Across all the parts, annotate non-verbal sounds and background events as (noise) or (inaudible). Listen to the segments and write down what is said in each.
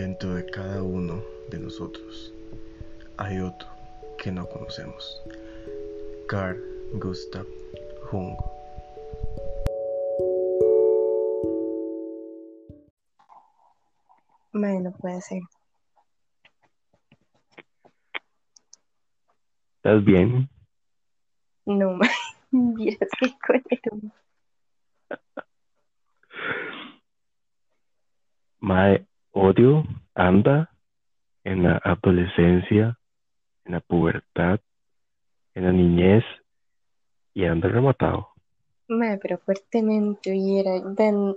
Dentro de cada uno de nosotros hay otro que no conocemos. Carl Gustav Jung. Madre, no puede ser. ¿Estás bien? No, madre, vieras qué cuero. Mae, odio anda en la adolescencia, en la pubertad, en la niñez y anda rematado. Madre, viera. Ven,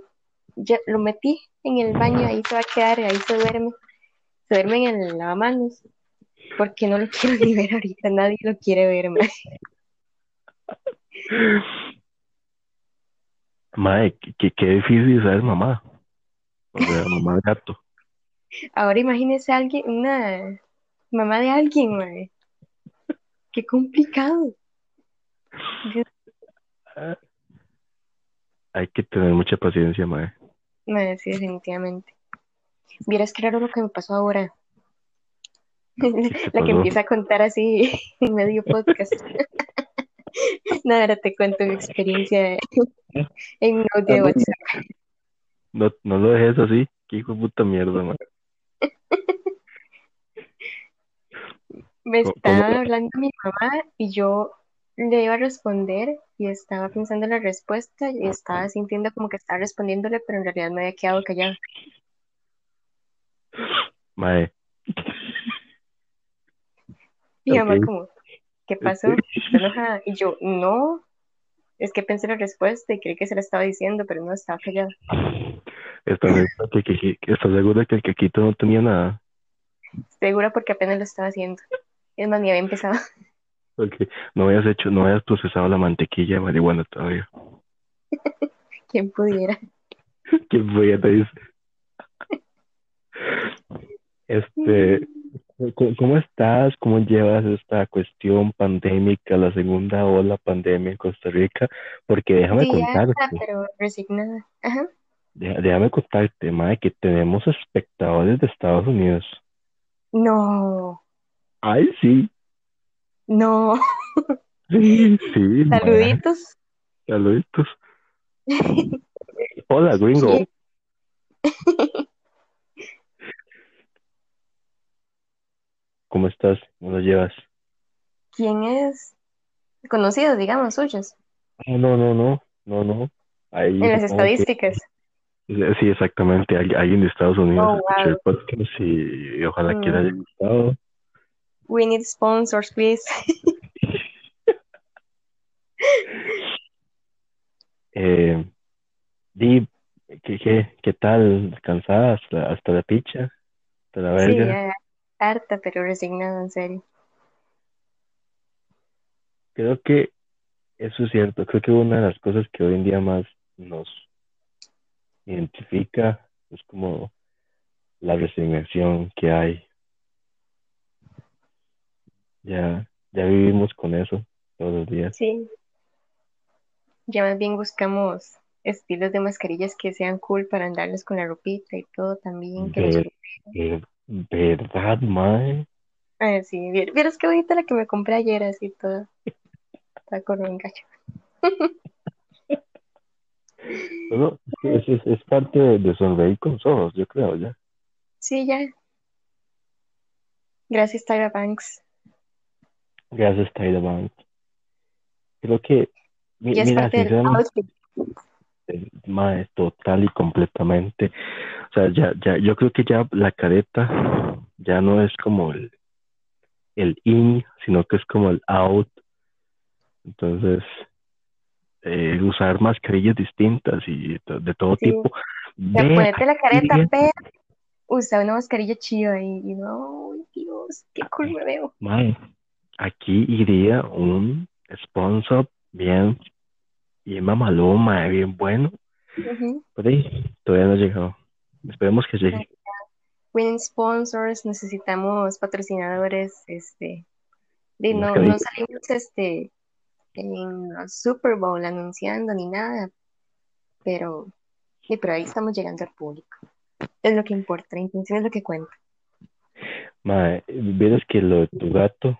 ya lo metí en el baño, ahí se va a quedar, ahí se duerme. Se duerme en el lavamanos. Porque no lo (laughs) quiero ni ver ahorita, nadie lo quiere ver, madre. Mae, qué, qué difícil ser mamá. O sea, (laughs) mamá de gato. Ahora imagínese a alguien, una mamá de alguien, madre. Qué complicado. Dios, (laughs) Hay que tener mucha paciencia, mae. madre, sí, definitivamente. Vieras qué raro lo que me pasó ahora. (laughs) La que empieza a contar así (laughs) en medio podcast. (laughs) No, ahora te cuento mi experiencia en un audio de WhatsApp. No, no lo dejes así. Qué hijo de puta mierda, mae. Me ¿Cómo- estaba cómo? hablando mi mamá y yo le iba a responder y estaba pensando en la respuesta y estaba sintiendo como que estaba respondiéndole, pero en realidad me había quedado callada. Mae. Mi mamá Ok. como, ¿qué pasó? ¿Estás enojada? Y yo, no, es que pensé la respuesta y creí que se la estaba diciendo, pero no, estaba callada. ¿Estás segura que, que- que- estás segura que el quequito no tenía nada? Segura porque apenas lo estaba haciendo. Es más, ni había empezado. (laughs) Porque no habías hecho, no habías procesado la mantequilla de marihuana todavía. (laughs) ¿Quién pudiera? (laughs) ¿Qué fue? te dice? Este, ¿cómo, estás? ¿Cómo llevas esta cuestión pandémica, la segunda ola pandemia en Costa Rica? Porque déjame Sí, ya está, contarte, pero resignada. Ajá. déjame contarte, mae, que tenemos espectadores de Estados Unidos. No, Ay, sí, no. sí. Saluditos. Saluditos. Hola, gringo. ¿Cómo estás? ¿Cómo lo llevas? ¿Quién es? Conocidos, digamos, suyos. No, no, no, no, no. Ahí En las que- estadísticas. Sí, exactamente. Al- Alguien de Estados Unidos Oh, escuchó el podcast y, ojalá que le haya Mm. gustado. We need sponsors, please. (laughs) Eh, Di, ¿qué, qué, qué tal? ¿Cansada hasta, hasta la picha? ¿Hasta la Sí, verga? ya harta, pero resignada, en serio. Creo que eso es cierto. Creo que una de las cosas que hoy en día más nos identifica es como la resignación que hay. Ya, ya vivimos con eso todos los días. Sí. Ya más bien buscamos estilos de mascarillas que sean cool para andarles con la ropita y todo también. Que. Ver- ver- ¿Verdad, mae? Ah, sí, vier- vieras qué bonita la que me compré ayer, así toda. Está con un gacho. (laughs) Bueno, es, es, es parte de, de sonreír con ojos, yo creo, ya. Sí, ya. Gracias, Tyra Banks. Gracias, Tyra Banks. Creo que, mi- es mira, sinceramente, mae, total y completamente. O sea, ya, ya, yo creo que ya la careta ya no es como el, el in, sino que es como el out. Entonces, eh, usar mascarillas distintas y de todo Sí. tipo. Ve, ponerte la careta, pero usa una mascarilla chida y, y no, Dios, qué cool me veo. mae, aquí iría un sponsor bien, bien mamalón, mae, bien bueno. Ujú. Por ahí, todavía no ha llegado. Esperemos que llegue. Winning sponsors, necesitamos patrocinadores, este, de no, no salimos este en Super Bowl anunciando ni nada, pero, sí, pero ahí estamos llegando al público. Es lo que importa, la intención es lo que cuenta. Mae, vieras que lo de tu gato,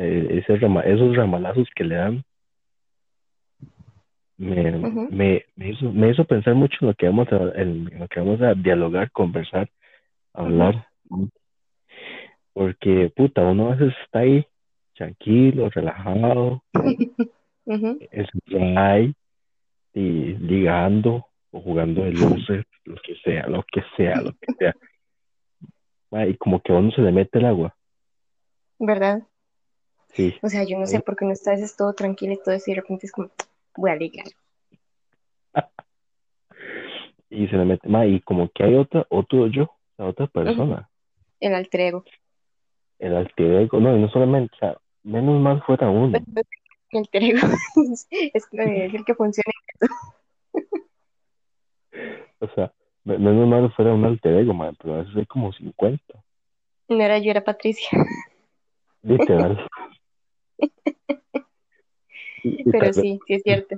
eh, ese rama- esos ramalazos que le dan, me, me, me hizo, me hizo pensar mucho en lo que vamos a, en lo que vamos a dialogar, conversar, hablar. Porque, puta, uno a veces está ahí tranquilo, relajado, (laughs) en su drive, y ligando o jugando de luces, lo que sea, lo que sea, lo que sea. (laughs) Y como que a uno se le mete el agua. ¿Verdad? Sí, O sea, yo no sé por qué uno está veces todo tranquilo y todo eso y de repente es como, voy a ligar. (laughs) y se le mete, mae, y como que hay otra, otro yo, sea, otra persona. El alter ego. El alter ego, no, y no solamente, o sea, menos mal fuera uno. El alter ego (laughs) es que- es el que funciona. (laughs) O sea, me- menos mal fuera un alter ego, pero a veces hay como 50, No era yo, era Patricia. literal. (laughs) Pero sí, sí es cierto.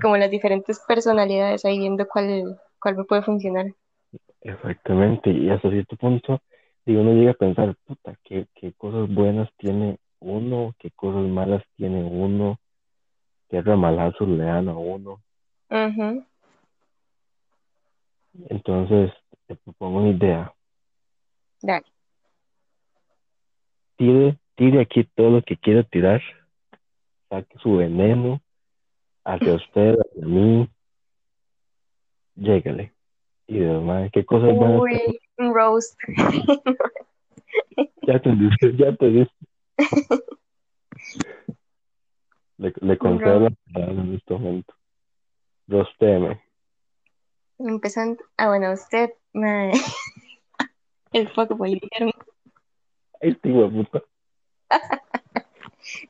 Como las diferentes personalidades ahí viendo cuál, cuál me puede funcionar. Exactamente, y hasta cierto punto, y uno llega a pensar, puta, qué, qué cosas buenas tiene uno, qué cosas malas tiene uno, qué ramalazos le dan a uno. Entonces, te propongo una idea. Dale. Tire, tire aquí todo lo que quiera tirar, saque su veneno hacia usted, hacia mí, llégale. Y demás, qué cosas buenas Uy, un roast. Ya te dije, ya te dije. (laughs) Le, le concedo la palabra en este momento. Rostéme. Empezando. Ah, bueno, usted. (laughs) El fuckboy, dijeron. Ay, este puta.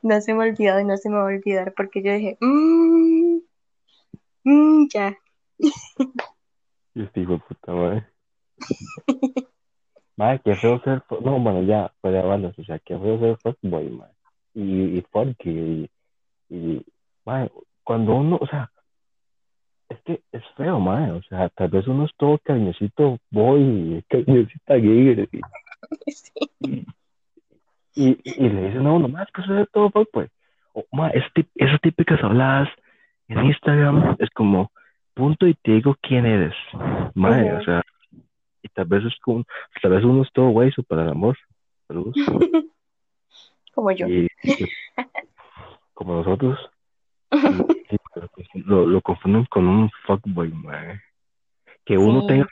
No se me ha olvidado y no se me va a olvidar porque yo dije, mmm, mmm, ya. Este hijo de puta, madre. Madre, qué feo ser. No, bueno, ya, de bandas, o sea, qué feo ser fuckboy, madre. Y, y funky, y, y, madre, cuando uno, o sea, es que es feo, madre, o sea, tal vez uno es todo cariñosito boy, (laughs) cariñosita gay, (laughs) Sí. y, y le dicen a uno, más que eso es todo fuckboy. O, ma, es esas típicas habladas en Instagram es como, punto y te digo quién eres. Madre, o sea, y tal vez es como, tal vez uno es todo hueso para el amor. Saludos. (laughs) Como yo. Y, y- como nosotros, y- y lo, lo confunden con un fuckboy, madre. Que uno Sí. tenga,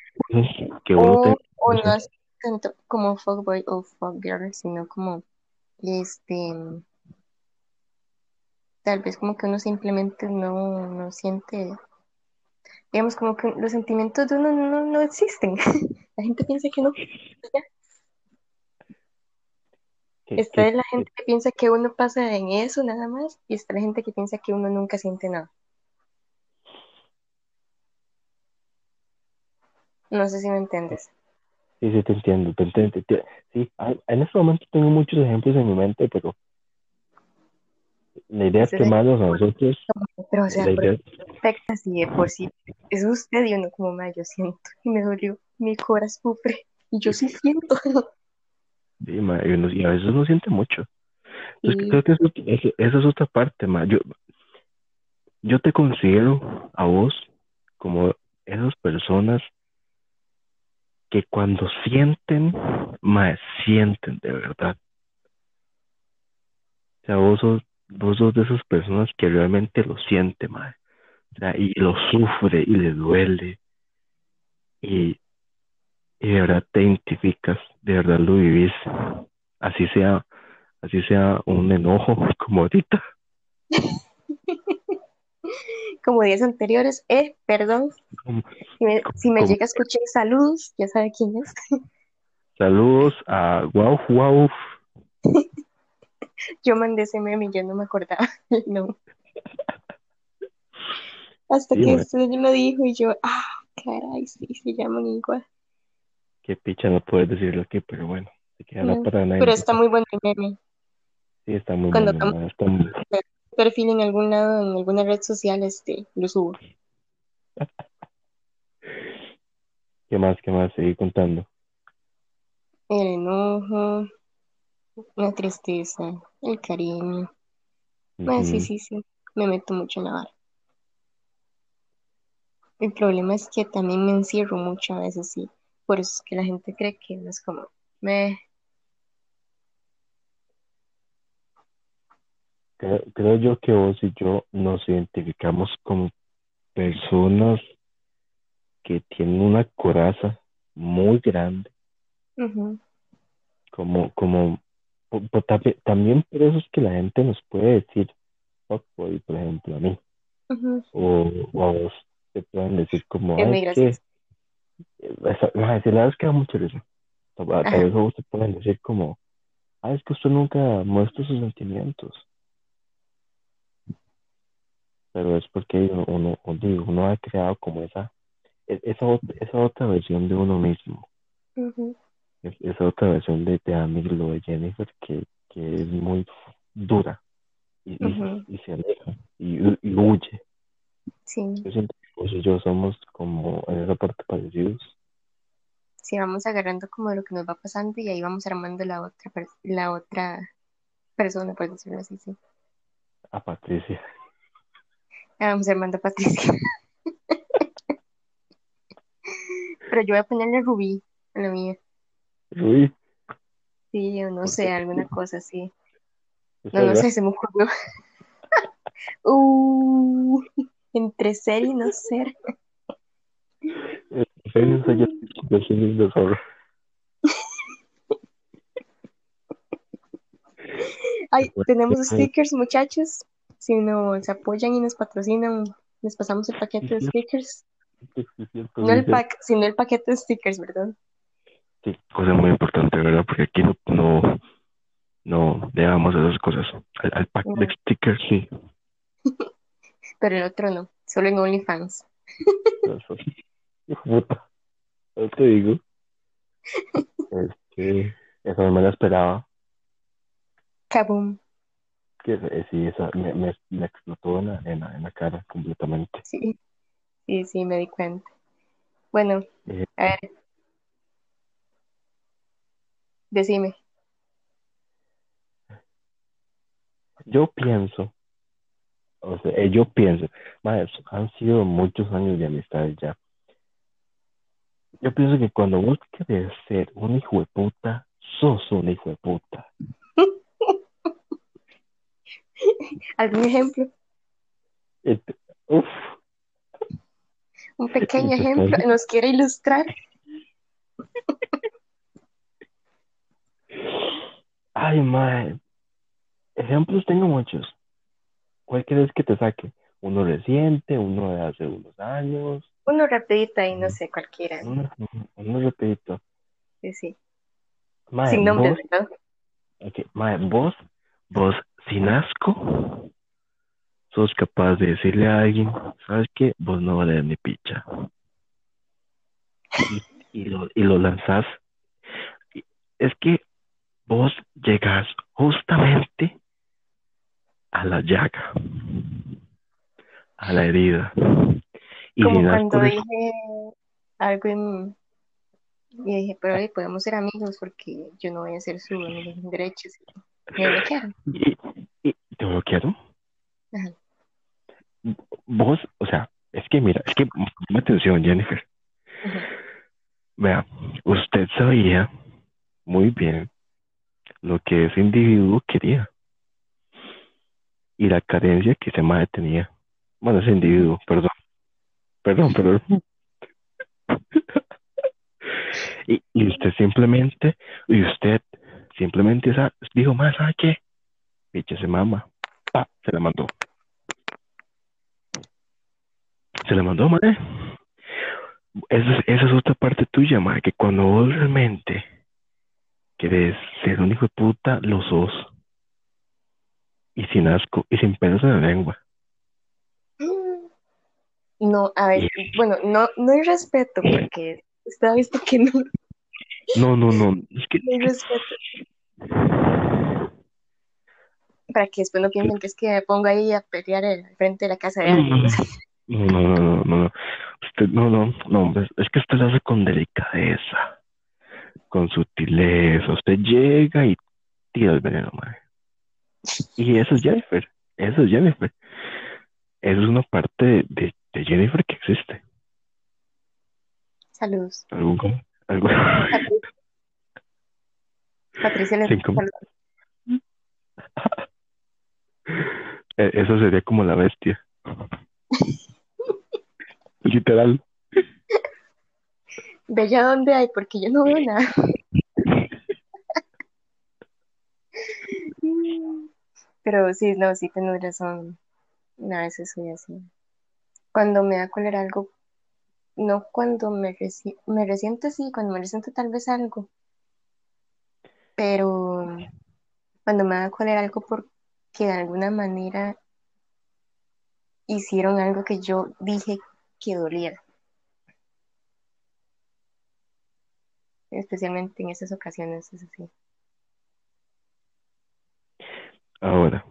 que uno O, tenga, o no es tanto como fuckboy o fuckgirl, sino como este tal vez como que uno simplemente no, no siente, digamos como que los sentimientos de uno no, no existen. (laughs) La gente piensa que no. Está la gente que piensa que uno pasa en eso nada más, y está la gente que piensa que uno nunca siente nada. No sé si me entiendes. Sí, sí, te entiendo, te entiendo. te- Sí, en este momento tengo muchos ejemplos en mi mente, pero la idea es Sí. quemarlos a nosotros. Pero o sea, La idea, perfecta de por sí es usted y uno como más yo siento y me dolió, mi corazón sufre y yo sí siento. (laughs) sí, ma, y, uno- y a veces uno siente mucho. Entonces, Y creo que eso, eso- esa es otra parte, ma. Yo, yo te considero a vos como esas personas que cuando sienten, ma, sienten de verdad. O sea, vos sos, vos sos de esas personas que realmente lo siente, sea, y lo sufre y le duele. Y, y de verdad te identificas, de verdad lo vivís. Así sea, así sea un enojo, (laughs) como ahorita. (laughs) como días anteriores, eh, perdón, si me, si me como- llega a escuchar saludos, ya sabe quién es. Saludos a Wow Wow. (laughs) Yo mandé ese meme y yo no me acordaba, (laughs) no. Hasta Sí, que ma. usted lo dijo y yo, ah, caray, sí, se llaman igual. Qué picha no puedes decirlo aquí, pero bueno, se quedará No, para nadie. Pero está muy bueno el meme. Sí, está muy Cuando bueno, está muy- (laughs) Perfil en algún lado, en alguna red social, este, lo subo. Qué (laughs) ¿Qué más? ¿Qué más? Seguí contando. El enojo, la tristeza, el cariño. Ah, sí, sí, sí. Me meto mucho en la vara. El problema es que también me encierro mucho a veces, sí. Por eso es que la gente cree que no es como, me, Creo, creo yo que vos y yo nos identificamos como personas que tienen una coraza muy grande, ujú, como, como, también, por eso es que la gente nos puede decir fuckboy, por ejemplo, a mí, o, o a vos te pueden decir como, Es muy gracioso. esa, la verdad es que da mucha risa. Tal vez a vos te pueden decir como, ah, es que usted nunca muestra sus sentimientos, pero es porque uno, uno, uno ha creado como esa, esa, esa otra versión de uno mismo. Es- esa otra versión de, de Amy, lo de Jennifer, que, que es muy dura y, se aleja y, y huye. Sí, Yo siento que vos y yo somos como en esa parte parecidos sí, vamos agarrando como lo que nos va pasando y ahí vamos armando la otra, la otra persona, por decirlo así, sí. a Patricia. Ah, Vamos armando a Patricia. Pero yo voy a ponerle Rubí a la mía. Uy, Sí, o no ¿por sé, alguna cosa así. Es No, no sé, se me ocurrió. (laughs) Uh, entre ser y no ser. Ay, tenemos stickers, muchachos. Si nos apoyan y nos patrocinan, les pasamos el paquete de stickers. No el pack, sino el paquete de stickers, ¿verdad? Sí, cosa muy importante, ¿verdad? Porque aquí no, no, no dejamos esas cosas. Al, al pack de stickers, sí. (laughs) pero el otro no, solo en OnlyFans. No te digo. (laughs) Este, eso no me lo esperaba. Kaboom. Que eh, sí, esa me, me, me explotó en la, en la, en la cara completamente. Sí, sí, sí, me di cuenta. Bueno, Eh, a ver, decime. yo pienso, o sea, eh, yo pienso, madre, han sido muchos años de amistad ya. Yo pienso que cuando vos querés ser un hijo de puta, sos un hijo de puta. (laughs) (laughs) ¿Algún ejemplo? Et- Uf, Un pequeño y te ejemplo. ¿Nos quiere ilustrar? Ay, madre. Ejemplos tengo muchos. ¿Cuál quieres que te saque? Uno reciente, uno de hace unos años, Uno rapidito ahí, no sé, cualquiera. uno, uno repito. Sí, sí. Madre, Sin nombres, vos, ¿verdad? ok, madre, vos, vos, sin asco, sos capaz de decirle a alguien, ¿sabes qué? Vos no vales ni picha. Y, y lo, y lo lanzás. Es que vos llegas justamente a la llaga, a la herida. Y Como cuando dije algo en- y dije, pero hoy podemos ser amigos porque yo no voy a ser su amigo y, y te bloquearon. Ajá. Vos, o sea, es que mira, es que ponme atención, Jennifer. Vea, usted sabía muy bien lo que ese individuo quería y la carencia que ese madre tenía. Bueno, ese individuo, perdón. Perdón, perdón. (laughs) (laughs) y, y usted simplemente, y usted simplemente dijo, más, ¿sabe qué? Picha se mama. Pa, se la mandó. Se la mandó, madre. Esa es, esa es otra parte tuya, madre, que cuando vos realmente querés ser un hijo de puta, lo sos. Y sin asco, y sin pelos en la lengua. No, a ver, bueno, no, no hay respeto porque está visto que no, No, no, no. Es que, no hay respeto. Para que después no piensen que es que me pongo ahí a pelear al frente de la casa de alguien. no. No, no, no, no, no, usted, no, no, no, es que usted lo hace con delicadeza, con sutileza. Usted llega y tira el veneno, mae. Y eso es Jennifer, eso es Jennifer. Eso es una parte de, de, de Jennifer que existe. Saludos. ¿Algún, algún- Patricia saludos. (laughs) Eh, Eso sería como la bestia. (laughs) Literal. Bella, ¿dónde hay? Porque yo no veo nada. (laughs) Pero sí, no, sí tengo razón. A veces soy así. Cuando me da cólera algo, no cuando me, resi- me resiento, sí, cuando me resiento tal vez algo, pero cuando me da cólera algo porque de alguna manera hicieron algo que yo dije que doliera. Especialmente en esas ocasiones, es así. Ahora.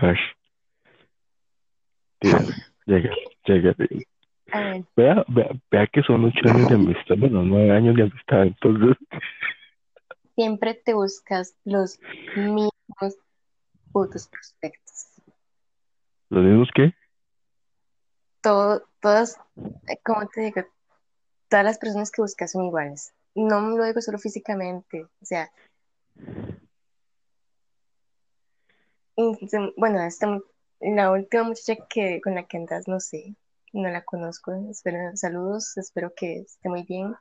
Hash. Tíreme. Llega, llega. Vea, vea, vea que son ocho años de amistad, bueno, nueve años de amistad, entonces. siempre te buscas los mismos putos prospectos. ¿Los mismos qué? Todo, todas, ¿cómo te digo? Todas las personas que buscas son iguales. No lo digo solo físicamente, o sea, mm, bueno, esta, la última muchacha que, con la que andas, no sé, no la conozco, espero, saludos, espero que esté muy bien,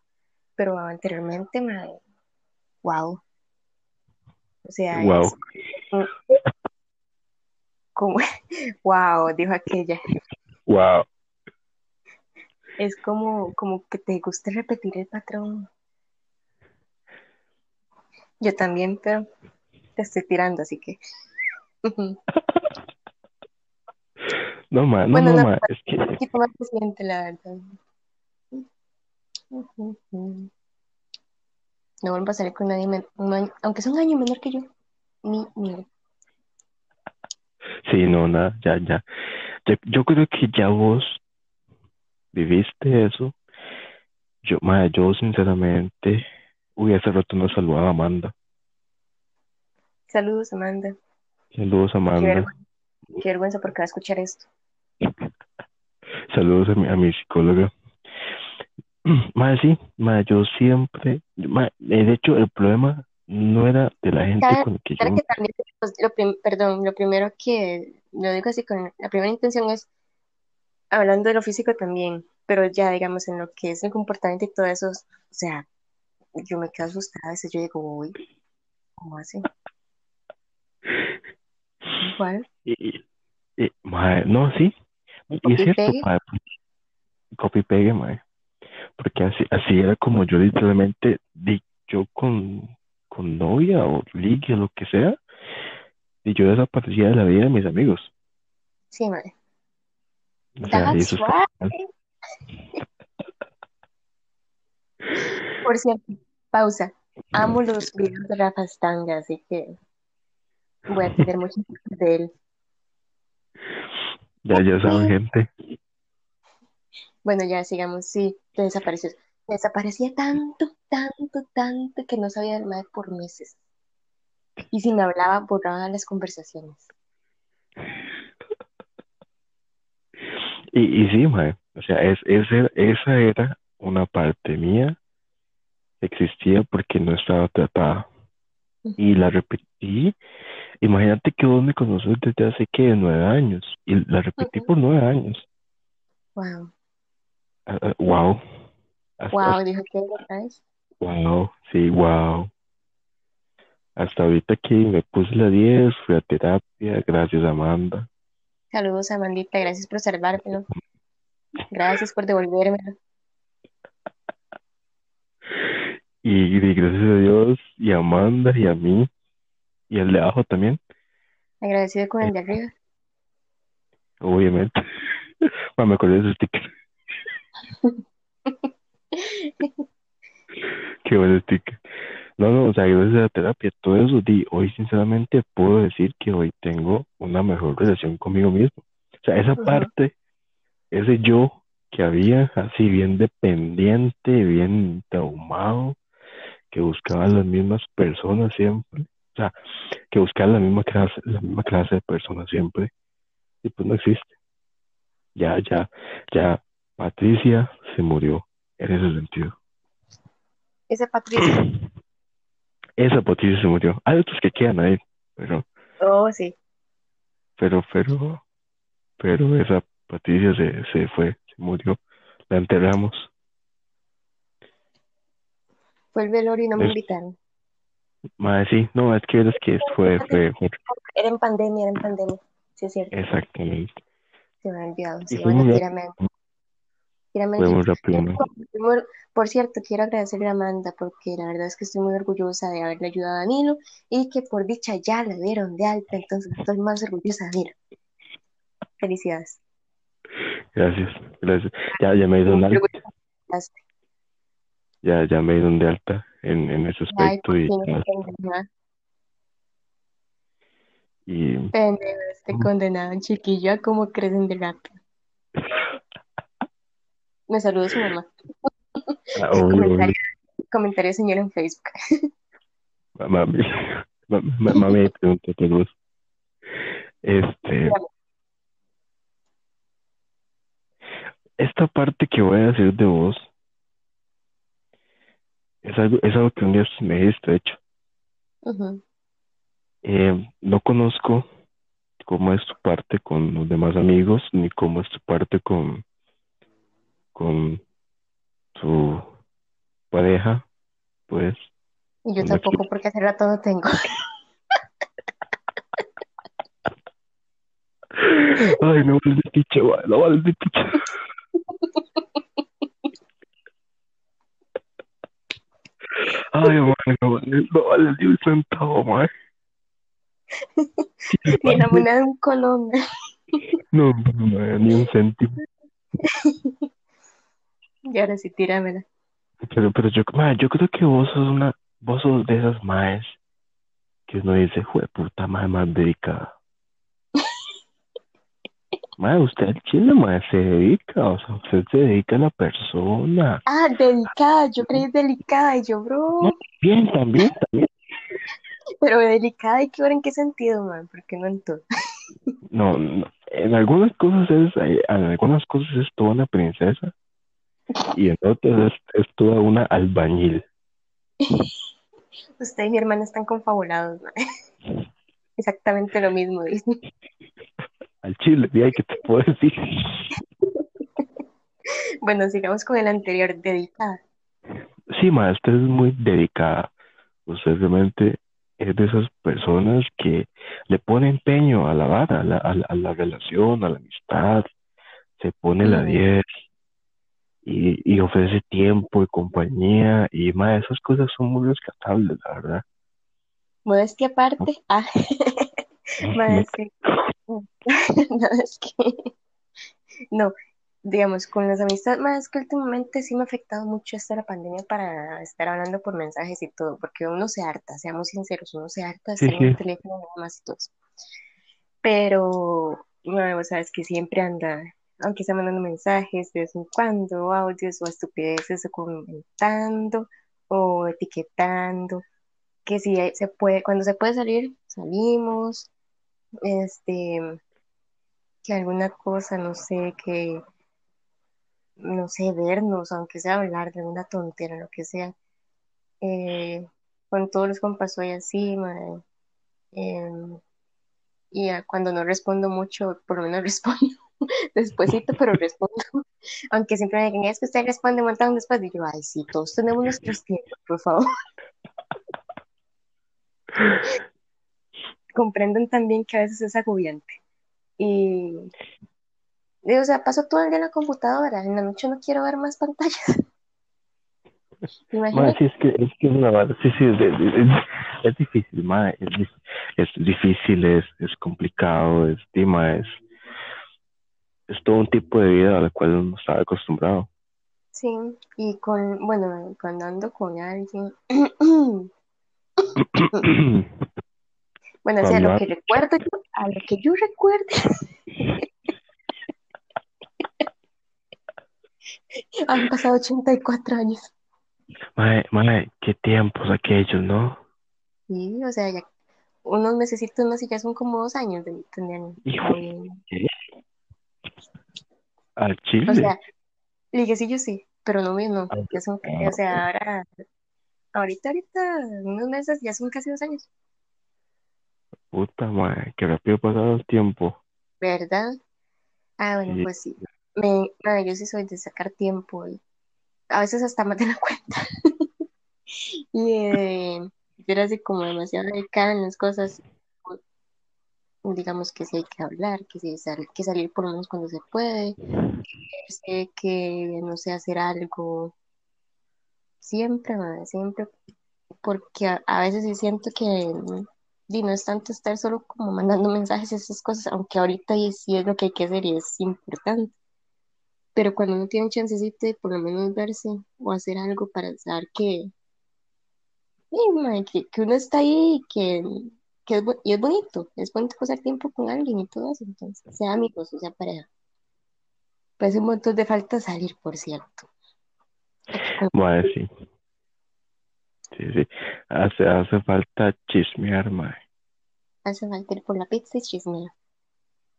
pero anteriormente, madre, wow, o sea, Wow. es como, wow, (laughs) dijo aquella. Wow. Es como, como que te guste repetir el patrón. Yo también, pero te estoy tirando, así que. (laughs) No, ma, no, Bueno, no, no, ma, es que, más reciente, la verdad. No vuelvo a salir con nadie, año- aunque es un año menor que yo. Ni, ni. sí, no, nada, ya, ya. Yo, yo creo que ya vos viviste eso. Yo, ma, yo sinceramente, uy, hace rato no saludaba a Amanda. Saludos, Amanda. Saludos, Qué Amanda. vergüenza, qué vergüenza porque va a escuchar esto. Saludos a mi, a mi psicóloga. (clears throat) Ma, sí, yo siempre, eh, de hecho, el problema no era de la gente con la que yo que también, pues, lo prim- perdón, lo primero que lo digo así con la primera intención es hablando de lo físico también, pero ya digamos en lo que es el comportamiento y todo eso, o sea, yo me quedo asustada, a veces yo digo, uy, ¿cómo (laughs) y- y, mae, no, sí. Y es cierto, pegue. mae, copy pegue, mae. Porque así, así era como yo literalmente, di, yo con, con novia o ligue o lo que sea, y yo desaparecía de la vida de mis amigos. sí, madre. O sea, eso. (laughs) Por cierto, pausa. Amo los videos de Rafa Stanga, así que voy a tener mucho de él. Ya, ya saben, gente. Bueno, ya sigamos. Sí, te desapareció. Te desaparecía tanto, tanto, tanto que no sabía del madre por meses. Y si me hablaba, borraba las conversaciones. Y, y sí, mae, o sea, es, ese- esa era una parte mía existía porque no estaba tratada. Y la repetí. Imagínate que vos me conoces desde hace que nueve años. Y la repetí Ujú. por nueve años. Wow. Ah, wow. Hasta, Wow, dijo que ¿sabes? wow, sí, wow. Hasta ahorita que me puse la 10, fui a terapia, gracias Amanda. Saludos, Amandita. Gracias por salvármelo. (laughs) Gracias por devolvérmelo. Y, y gracias a Dios, y a Amanda, y a mí, y al de abajo también, Agradecido con el de arriba. obviamente. (laughs) Ma, me acordé de ese sticker. (laughs) Qué buen sticker. No, no, o sea, gracias a la terapia, todo eso, di, hoy sinceramente puedo decir que hoy tengo una mejor relación conmigo mismo. O sea, esa parte ese yo que había, así bien dependiente, bien traumado, que buscaba las mismas personas siempre, sea, que buscaba la misma clase, la misma clase de personas siempre, y pues no existe. Ya, ya, ya, Patricia se murió en ese sentido. Ese Patricia. (clears throat) Esa Patricia se murió. Hay otros que quedan ahí, pero, Oh, sí. pero, pero, pero esa Patricia se, se fue, se murió. La enterramos. Fue el velorio y no me Es- invitaron. Madre, sí, no, es que es que fue, fue, fue- Era en pandemia, era en pandemia. Sí, es cierto. exactamente. Se me ha olvidado. Sí, bueno, muy tírame. Muy rápido, ¿no? Por- Por cierto, quiero agradecerle a Amanda porque la verdad es que estoy muy orgullosa de haberle ayudado a Danilo y que por dicha ya la dieron de alta, entonces estoy más orgullosa de Danilo. Felicidades. Gracias, gracias. Ya, ya me dieron alta, ya, ya me dieron de alta en, en ese Ay, aspecto por y, y Pendejo, este condenado chiquillo, ¿cómo crecen de gato? (laughs) Me saluda su mamá. ah, obvio, obvio. Comentario, comentario señor en Facebook. Mami, mami, pregunta por vos. Este, esta parte que voy a decir de vos es algo, es algo que un día me dijiste, de hecho. Eh, no conozco cómo es tu parte con los demás amigos, ni cómo es tu parte con, con tu pareja, pues. Y yo tampoco, porque hace rato no tengo. Ay, no vale de picha, güey, no vale de picha. Ay, man, no vale, no vale ni un centavo, man. (laughs) Ni la moneda de un colón. (laughs) No, no, no, ni un céntimo. (laughs) Y ahora sí, tíramela. Pero, pero yo, man, yo creo que vos sos una, vos sos de esas maes que uno dice, jue puta madre más dedicada. Madre, usted al chile, madre, se dedica, o sea, usted se dedica a la persona. Ah, delicada, yo creí delicada y yo, bro. No. Bien, también, también. Pero delicada y que ver en qué sentido, man, porque no en todo. No, no, en algunas cosas es, eh, en algunas cosas es toda una princesa y en otras es, es toda una albañil. (laughs) Usted y mi hermana están confabulados. (laughs) Exactamente lo mismo, dicen. Al chile, y hay que te puedo decir. (laughs) Bueno, sigamos con el anterior, dedicada. Sí, ma, usted es muy dedicada. Usted realmente es de esas personas que le pone empeño a la vara, a la, a la, a la relación, a la amistad, se pone la Ujú. 10 y, y ofrece tiempo y compañía y ma, esas cosas son muy rescatables, la verdad. Modestia aparte. Ah, (laughs) (laughs) man, sí. No, (laughs) es que. No, digamos, con las amistades, más que últimamente sí me ha afectado mucho esta la pandemia para estar hablando por mensajes y todo, porque uno se harta, seamos sinceros, uno se harta de Sí, estar en el teléfono nada más y todo eso. Pero, bueno, sabes que siempre anda, aunque sea mandando mensajes de vez en cuando, audios o estupideces o comentando o etiquetando, que si se puede, cuando se puede salir, salimos, este, que alguna cosa, no sé, que, no sé, vernos, aunque sea hablar de una tontera, lo que sea. Eh, con todos los compas soy así. Em, y cuando no respondo mucho, por lo menos (laughs) respondo despuesito, pero respondo. Aunque siempre me digan, es que usted responde un montón después. Y yo, ay, sí, todos tenemos nuestros tiempos, por favor. (laughs) Comprendan también que a veces es agobiante. Y, y, o sea, paso todo el día en la computadora. En la noche no quiero ver más pantallas. Ma, sí, es que es que una sí, sí, es, es, es- es difícil, ma, es, dif- es difícil, es, es complicado, es, ma, es, es todo un tipo de vida al cual uno está acostumbrado. Sí, y con, bueno, cuando ando con alguien, bueno, o sea, lo que recuerdo yo, a lo que yo recuerde, (laughs) Han pasado 84 años. Mae, mae, qué tiempos aquellos, ¿no? Sí, o sea, ya unos mesecitos más y ya son como dos años de tener. Hijo. Al O Chile. sea, liguecillos sí, pero no mío no. Ya son, o sea, ahora, ahorita, ahorita, unos meses ya son casi dos años, Puta mae, qué rápido pasado el tiempo. ¿verdad? Ah, bueno, Sí. pues sí. Me, yo sí soy de sacar tiempo y a veces hasta más de la cuenta. Y eh, era así como demasiado dedicada en las cosas, digamos que sí hay que hablar, que sí hay que salir por lo menos cuando se puede, que no sé hacer algo siempre, madre, siempre, porque a, a veces sí siento que di, no es tanto estar solo como mandando mensajes y esas cosas, aunque ahorita y sí es lo que hay que hacer y es importante. Pero cuando uno tiene un chancecito de por lo menos verse o hacer algo para saber que, que, que uno está ahí y que, que es, y es bonito, es bonito pasar tiempo con alguien y todo eso, entonces, sea amigos o sea pareja. Pues un montón de falta salir, por cierto. Mae, sí. Sí, sí. Hace, hace falta chismear, mae. Hace falta ir por la pizza y chismear.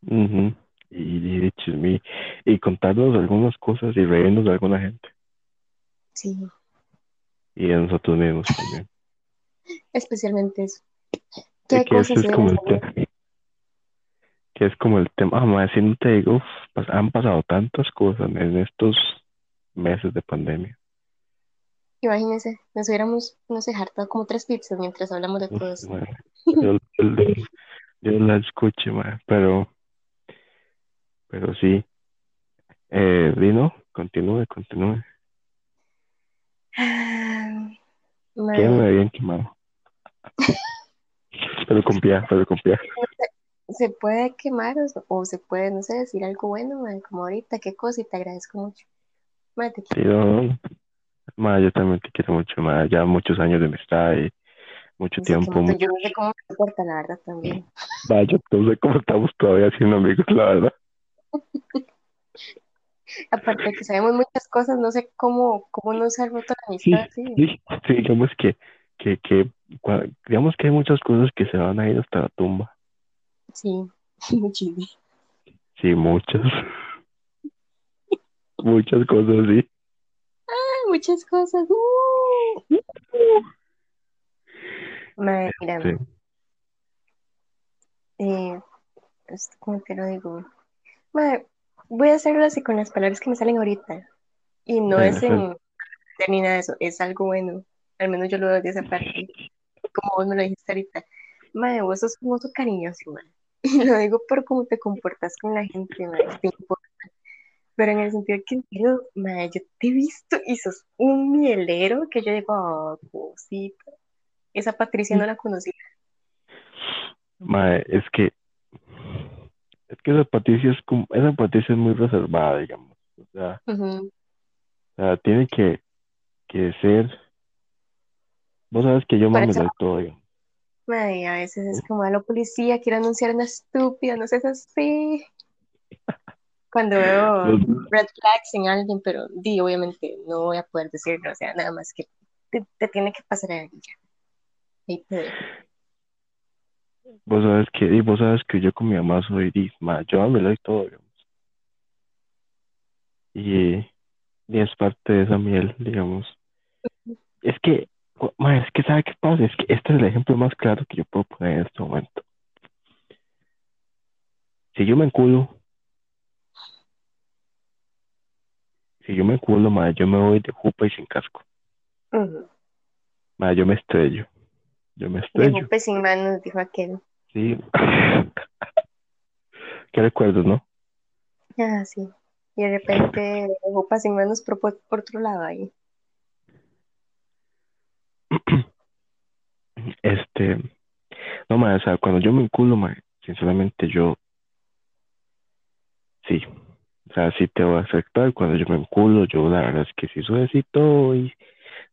Ujú. Y, y chisme- y contarnos algunas cosas y reírnos de alguna gente. Sí, Y de nosotros mismos también. (laughs) especialmente eso. Es ¿Qué que cosas es como el. Que es como el tema. Ah, mae, si no te digo, uf, han pasado tantas cosas en estos meses de pandemia. Imagínense, nos hubiéramos, no sé, hartado como tres pizzas mientras hablamos de todo Yo, yo, yo la escuché, pero, pero sí. Eh, Dino, continúe, continúe. Ah, Que mae, me habían quemado. Pero con pie, pero con pie. se puede quemar o, o se puede, no sé, decir algo bueno, mae, como ahorita, qué cosa, y te agradezco mucho. Te Sí, no, mae, yo también te quiero mucho, mae, ya muchos años de amistad y mucho tiempo. mucho- yo no sé cómo me comporta, la verdad, también. Vaya, no sé cómo estamos todavía siendo amigos, la verdad. (laughs) Aparte de que sabemos muchas cosas, no sé cómo, cómo no se ha roto la amistad, sí. sí, sí, digamos que, que, que, digamos que hay muchas cosas que se van a ir hasta la tumba. Sí, (laughs) muchísimo. Sí, muchas. (laughs) Muchas cosas, sí. Muchas cosas. ¡uh! Mae, mira, Sí. eh, es- ¿cómo te lo digo? Mae, voy a hacerlo así con las palabras que me salen ahorita. Y no es en ni nada de eso, es algo bueno. Al menos yo lo veo de esa parte. Como vos me lo dijiste ahorita. Mae, vos sos oso cariñoso, mae. Y (laughs) lo digo por cómo te comportas con la gente, mae. Te importa. Pero en el sentido que, serio, mae, yo te he visto y sos un mielero que yo digo, oh, cosita. Esa Patricia no la conocía. Mae, es que es que esa Patricia es como, esa Patricia es muy reservada, digamos. O sea, o sea, tiene que, que ser. Vos sabes que yo del todo, digamos. Mae, a veces es como a la policía, quiero anunciar una estúpida, no seas así. Cuando (laughs) veo red flags en alguien, pero di, obviamente no voy a poder decirlo, o sea, nada más que te, te tiene que pasar a ella. Ahí te. Vos sabes que, y vos sabes que yo con mi mamá soy, di, ma, yo me y todo, digamos. Y, y es parte de esa miel, digamos. Es que, ma, es que, ¿sabe qué pasa? Es que este es el ejemplo más claro que yo puedo poner en este momento. Si yo me enculo, si yo me enculo, ma, yo me voy de jupa y sin casco. Ujú. Ma, yo me estrello. Yo me De estrello. golpe sin manos, dijo aquel. Sí. (laughs) ¿Qué recuerdos, no? Ah, sí. Y de repente dejó sin manos por, por otro lado ahí. (clears throat) Este, no, ma, o sea, cuando yo me enculo, ma, sinceramente yo, sí, o sea, sí te voy a aceptar cuando yo me enculo, yo la verdad es que sí suavecito y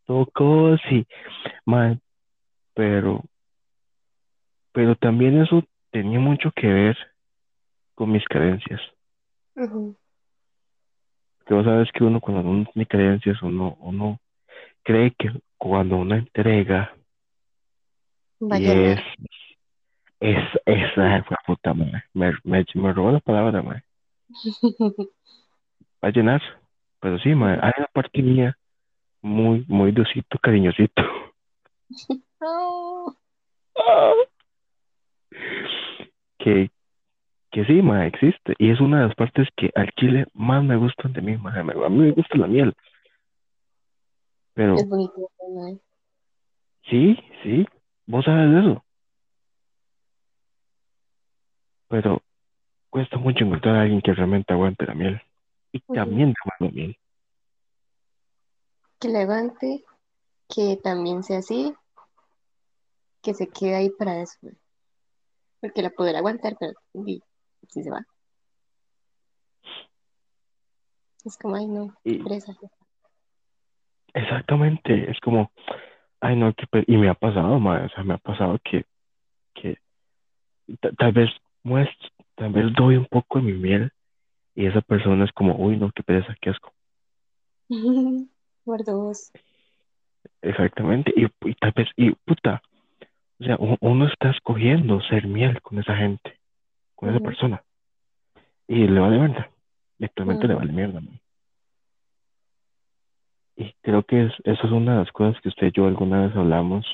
todo cosi, ma, pero, pero también eso tenía mucho que ver con mis carencias. Ujú. Que vos sabes que uno cuando uno tiene creencias, uno, uno cree que cuando uno entrega Vaya, y es, es, fue puta madre. Me, me, me robó la palabra, madre. Va (laughs) a llenar. Pero sí, madre, hay una parte mía muy, muy dosito, cariñosito. (laughs) Oh, (laughs) que, que sí, ma, existe. Y es una de las partes que al chile más me gustan de mí, ma. A mí me gusta la miel. Pero es bonito, madre. sí, sí, vos sabes de eso. Pero cuesta mucho encontrar a alguien que realmente aguante la miel. Y Ujú. también aguante la miel. Que levante, que también sea así, que se quede ahí para eso, madre. Porque la podrá aguantar, pero si se va. Es como, ay, no, Y pereza. exactamente, es como, ay no, qué pe- y me ha pasado, ma, o sea, me ha pasado que, que ta- tal vez muestro, tal vez doy un poco de mi miel y esa persona es como, uy, no, qué pereza, qué asco. (laughs) Guardo vos. Exactamente, y, y tal vez, y puta, o sea, uno está escogiendo ser miel con esa gente, con esa persona, y le vale mierda, literalmente le ujú. vale mierda, man. Y creo que es, eso es una de las cosas que usted y yo alguna vez hablamos,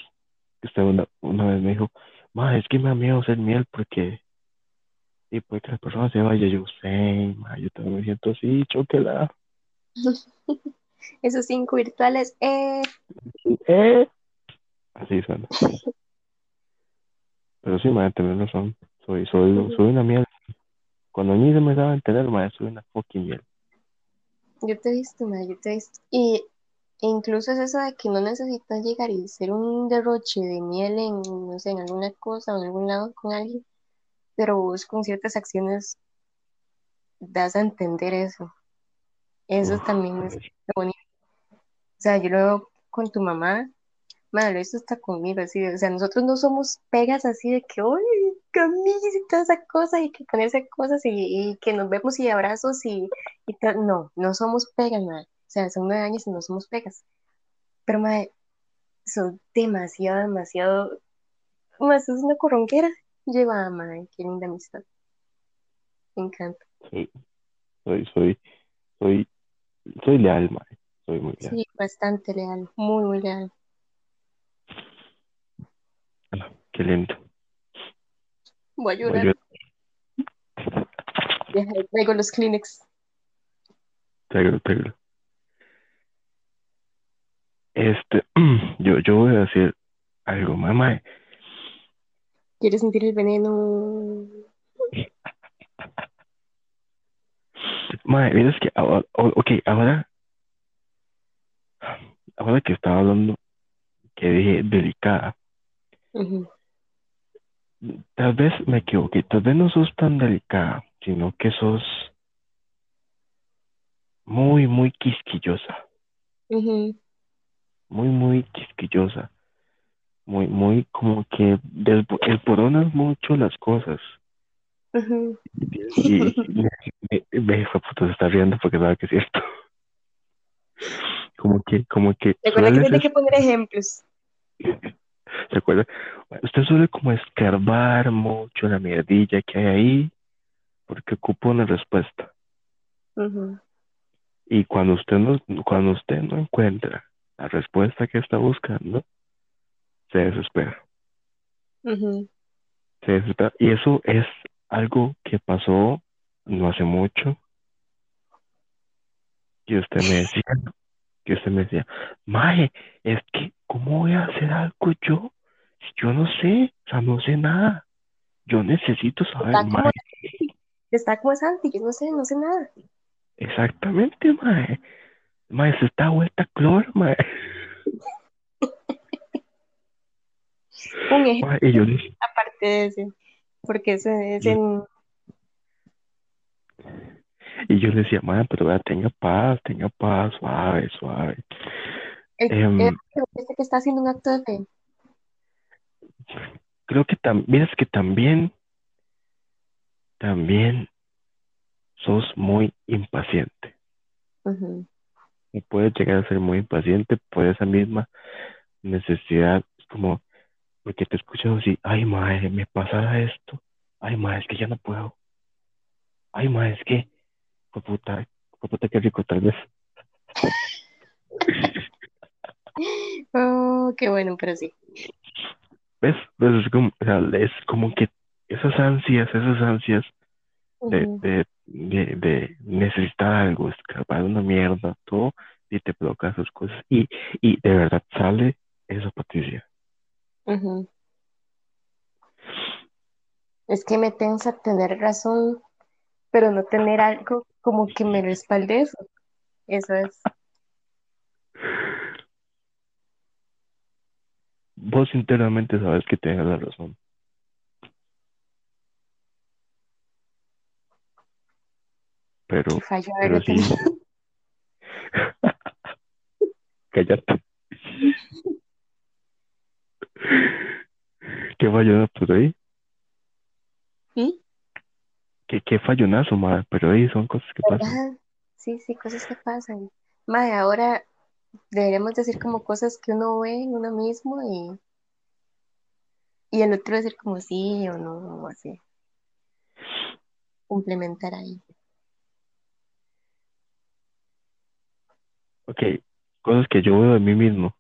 que usted una, una vez me dijo, ma, es que me da miedo ser miel porque, y puede que la persona se vaya, yo sé, ma, yo también me siento así, chóquela, (laughs) Esos cinco virtuales, eh. eh, así suena. Pero sí, ma, tenés razón, soy, soy, soy una miel. Cuando mí se me daba a entender, ma, soy una fucking miel. Yo te he visto, madre, yo te he visto. Y incluso es eso de que no necesitas llegar y hacer un derroche de miel en, no sé, en alguna cosa o en algún lado con alguien, pero vos con ciertas acciones das a entender eso. Eso Uf, también es bonito. O sea, yo lo veo con tu mamá, madre, eso está conmigo, así, o sea, nosotros no somos pegas así de que, ¡ay, camisa y toda esa cosa! Y que ponerse cosas y, y que nos vemos y abrazos y, y tal. No, no somos pegas, madre. O sea, son nueve años y no somos pegas. Pero, madre, son demasiado, demasiado. Más es una corronquera. Lleva, madre, qué linda amistad. Me encanta. soy, soy, soy, soy, soy leal, ma, soy muy leal. Sí, bastante leal, muy, muy leal. Ah, qué lindo. Voy a Voy llorar. a Deja, traigo los Kleenex. Tegro, tegro. Este, (clears throat) yo, yo voy a decir algo, mamá. ¿Quieres sentir el veneno? Mira, es que ahora, ok, ahora, ahora que estaba hablando, que dije delicada, tal vez me equivoqué, tal vez no sos tan delicada, sino que sos muy, muy quisquillosa, muy, muy quisquillosa, muy, muy como que desbo- esporonas mucho las cosas. ujú. Y, y me, puta, se está riendo porque sabe que es cierto. Como que, como que Recuerda que tiene que poner ejemplos. (laughs) ¿Se acuerda? Usted suele como escarbar mucho la mierdilla que hay ahí porque ocupa una respuesta. Ujú, Y cuando usted no, cuando usted no encuentra la respuesta que está buscando, se desespera. Se desespera. Y eso es algo que pasó no hace mucho. Y usted me decía, que usted me decía, Mae, es que, ¿cómo voy a hacer algo yo? Si yo no sé, o sea, no sé nada. Yo necesito saber, Está como Mae. Está como Santi, yo no sé, no sé nada. Exactamente, mae. Mae, se está vuelta clor, mae. Un ejemplo Y yo le, aparte de ese, porque ese es en... y yo le decía, mae, pero vea, tenga paz, tenga paz, suave, suave. Em, el- este que está haciendo un acto de fe. creo que también, es que también, también sos muy impaciente. Ujú. Y puedes llegar a ser muy impaciente por esa misma necesidad. Es como, porque te escuchas así, ay, madre, me pasará esto. Ay, madre, es que ya no puedo. Ay, madre, es que, fue puta, puta, qué rico, tal vez. (laughs) Oh, qué bueno, pero sí. ¿Ves? ¿Ves? Es como, o sea, es como que esas ansias, esas ansias de, de, de necesitar algo, escapar una mierda, todo, y te provoca esas cosas. Y, y de verdad sale eso, Patricia. Es que me tensa tener razón, pero no tener algo como que me respalde eso. Eso es. Vos internamente sabes que tienes la razón. Pero, pero sí, (laughs) cállate. (laughs) Qué fallonazo, pero ahí, ¿Mm? qué, qué fallonazo, madre, pero ahí son cosas que pasan. Sí, sí, cosas que pasan. Mae, ahora deberíamos decir como cosas que uno ve en uno mismo y, y el otro decir como sí o no, o así. Complementar ahí. Ok, cosas que yo veo de mí mismo.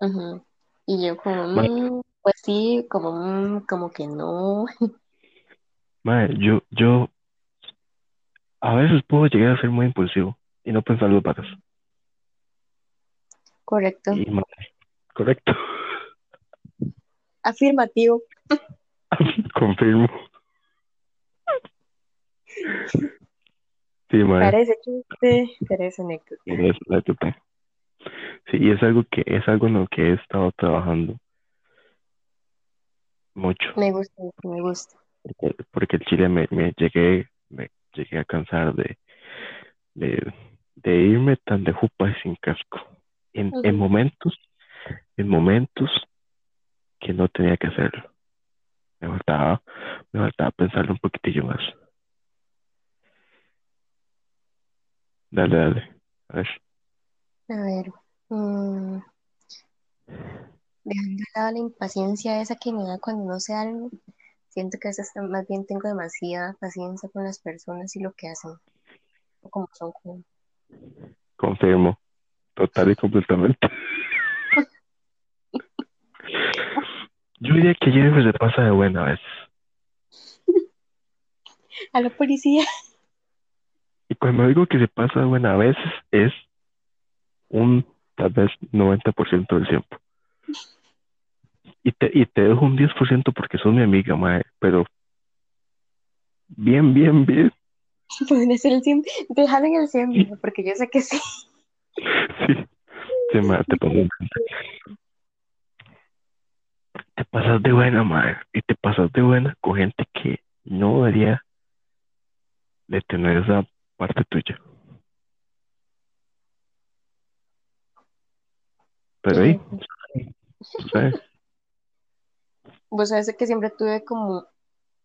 Ujú. Y yo como, Madre, mm, pues sí, como, mm, como que no. (laughs) madre, yo, yo a veces puedo llegar a ser muy impulsivo y no pensar los varas. Correcto. Y madre, correcto, Afirmativo. (laughs) confirmo. Sí, madre, Parece chiste, parece anécdota. es la tuta. Sí, y es algo que es algo en lo que he estado trabajando mucho, Me gusta, me gusta. porque, porque el chile me, me llegué, me llegué a cansar de, de, de irme tan de jupa y sin casco. En, en momentos, en momentos que no tenía que hacerlo. Me faltaba, me faltaba pensarlo un poquitillo más. Dale, dale. A ver. A ver, mm, dejando de lado la impaciencia esa que me da cuando no sé algo, siento que a veces más bien tengo demasiada paciencia con las personas y lo que hacen, o como son como. Confirmo. Total y completamente. Yo diría que Jennifer se pasa de buena veces. (laughs) A la policía. Y cuando digo que se pasa de buena a veces es un tal vez 90% del tiempo. Y te, y te dejo un 10% porque sos mi amiga, mae, pero bien, bien, bien. (laughs) Pueden ser el 100, déjalo en el 100, porque yo sé que sí. (laughs) Sí, sí, mae, te pasas, te pasas de buena, mae, y te pasas de buena con gente que no debería de tener esa parte tuya. Pero ahí, tú sabes, Vos sabes que siempre tuve como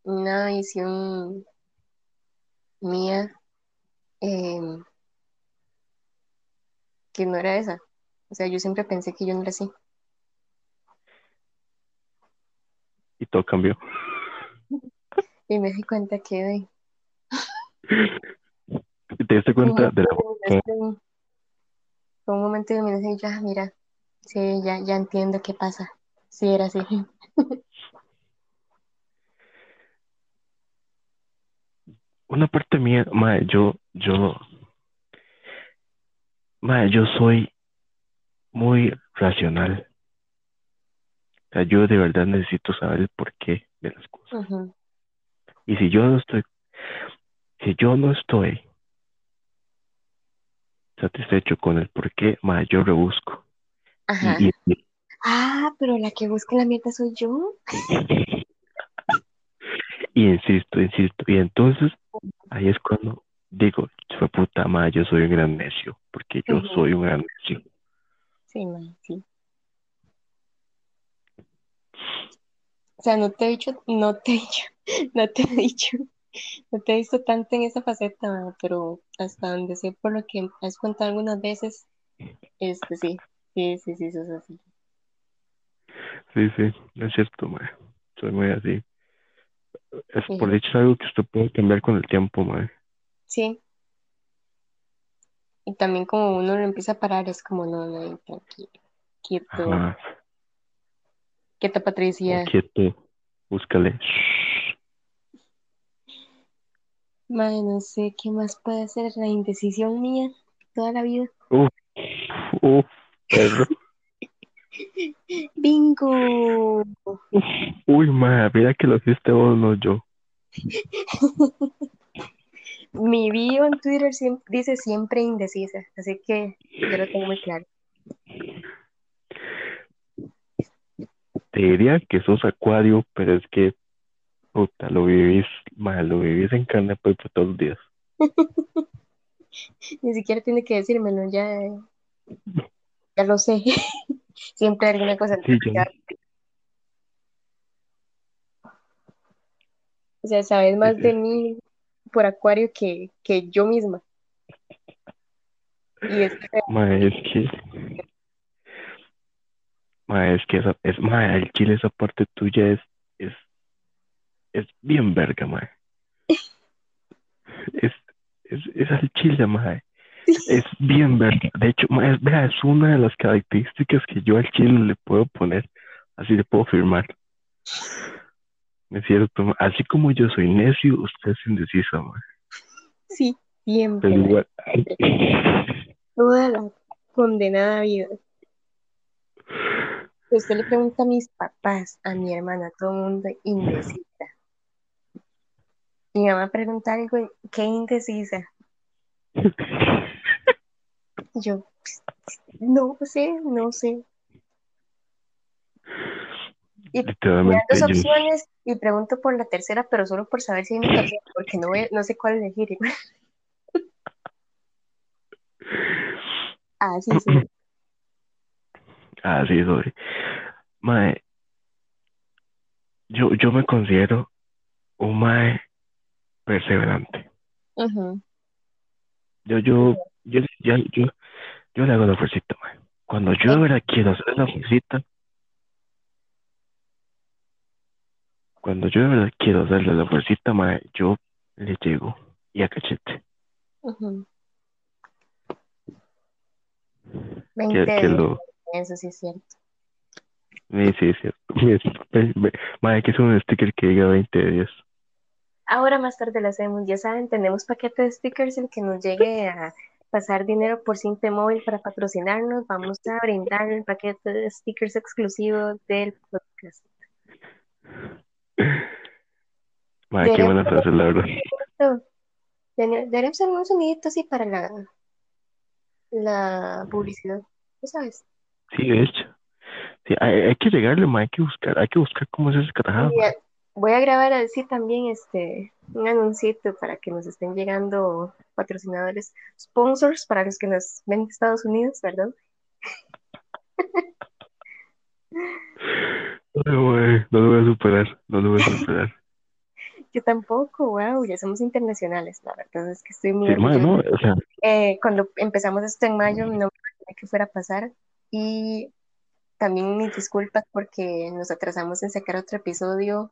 una visión mía eh, que no era esa. O sea, yo siempre pensé que yo no era así. y todo cambió. Y me di cuenta que de, te diste cuenta de la fue un momento de y ya, mira, sí, ya, ya entiendo qué pasa. Sí, era así. (laughs) una parte mía, mae, yo, yo, mae, yo soy muy racional. O sea, yo de verdad necesito saber el porqué de las cosas. Y si yo no estoy, si yo no estoy satisfecho con el porqué, mae, yo rebusco. Ajá. Y, y, Ah, pero la que busca la mierda soy yo. (laughs) y insisto, insisto. Y entonces, ahí es cuando digo, fue puta madre, yo soy un gran necio, porque yo soy un gran necio. Sí, mae, sí. O sea, no te he dicho, no te he dicho, (laughs) no te he dicho No te he visto tanto en esa faceta, pero hasta donde sé por lo que has contado algunas veces, este sí, sí, sí, sí, sos así. Sí, sí, es cierto, mae. Soy muy así. Es Sí, por dicho algo que usted puede cambiar con el tiempo, mae. sí. Y también como uno lo empieza a parar, es como, no, no, tranquilo, quieto, Ajá. quieta Patricia. quieto, búscale. Shh. Mae, no sé qué más puede ser la indecisión mía toda la vida. Uf, uf, perro. ¡Bingo! Uy, mae, mira que lo hiciste vos, no yo. Mi bio en Twitter dice siempre indecisa, así que yo lo tengo muy claro. Te diría que sos acuario, pero es que, puta, lo vivís, mae, lo vivís en carne propia todos los días. (laughs) Ni siquiera tiene que decírmelo, ya, ya lo sé. (laughs) Siempre hay alguna cosa. Sí, yo. O sea, sabes más Sí, de sí. mí por Acuario que, que yo misma. Y es que Mae, es que, mae, es que esa, es, el chile, esa parte tuya es, es, es bien verga, mae. (laughs) Es, es, es al chile, mae. Es bien verga. De hecho, es, vea, es una de las características que yo al chile le puedo poner, así le puedo firmar. Es cierto. Así como yo soy necio, usted es indecisa, sí, siempre, igual. toda la condenada vida. Usted le pregunta a mis papás, a mi hermana, a todo el mundo, indecisa. Mi mamá pregunta algo, ¿qué indecisa? (laughs) Yo, no sé, no sé. Y me dan dos yo, opciones y pregunto por la tercera, pero solo por saber si hay una tercera, porque no, no sé cuál elegir. (laughs) Ah, sí, sí. Ah, sí, soy. Mae, yo, yo me considero un mae perseverante. Yo, yo, yo, yo, yo, yo le hago la fuercita, mae. Cuando yo de verdad quiero hacer la fuercita, cuando yo de verdad quiero hacerle la fuercita, mae, yo le llego y a cachete. Ujú. Que, 20 que lo, eso sí es cierto. sí, sí, es cierto. (laughs) Mae, que hacer un sticker que diga 20 de 10. Ahora más tarde lo hacemos, ya saben, tenemos paquete de stickers, el que nos llegue a pasar dinero por Cinte Móvil para patrocinarnos, vamos a brindar el paquete de stickers exclusivo del podcast. Qué buena frase, la verdad. Debería- Deberíamos hacer un sonidito así para la, la publicidad, ¿tú sabes? Sí, de hecho. Sí, hay, hay que llegarle, mae, hay que buscar, hay que buscar cómo es ese carajado. Mira, Voy a grabar así también este un anuncito para que nos estén llegando patrocinadores, sponsors para los que nos ven de Estados Unidos, ¿verdad? No lo voy a superar, no lo voy a superar. (laughs) Yo tampoco, wow, ya somos internacionales, la verdad es que estoy muy Sí, mae, orgullosa. no, o sea, Eh, cuando empezamos esto en mayo, no me imaginé que fuera a pasar y también mis disculpas porque nos atrasamos en sacar otro episodio,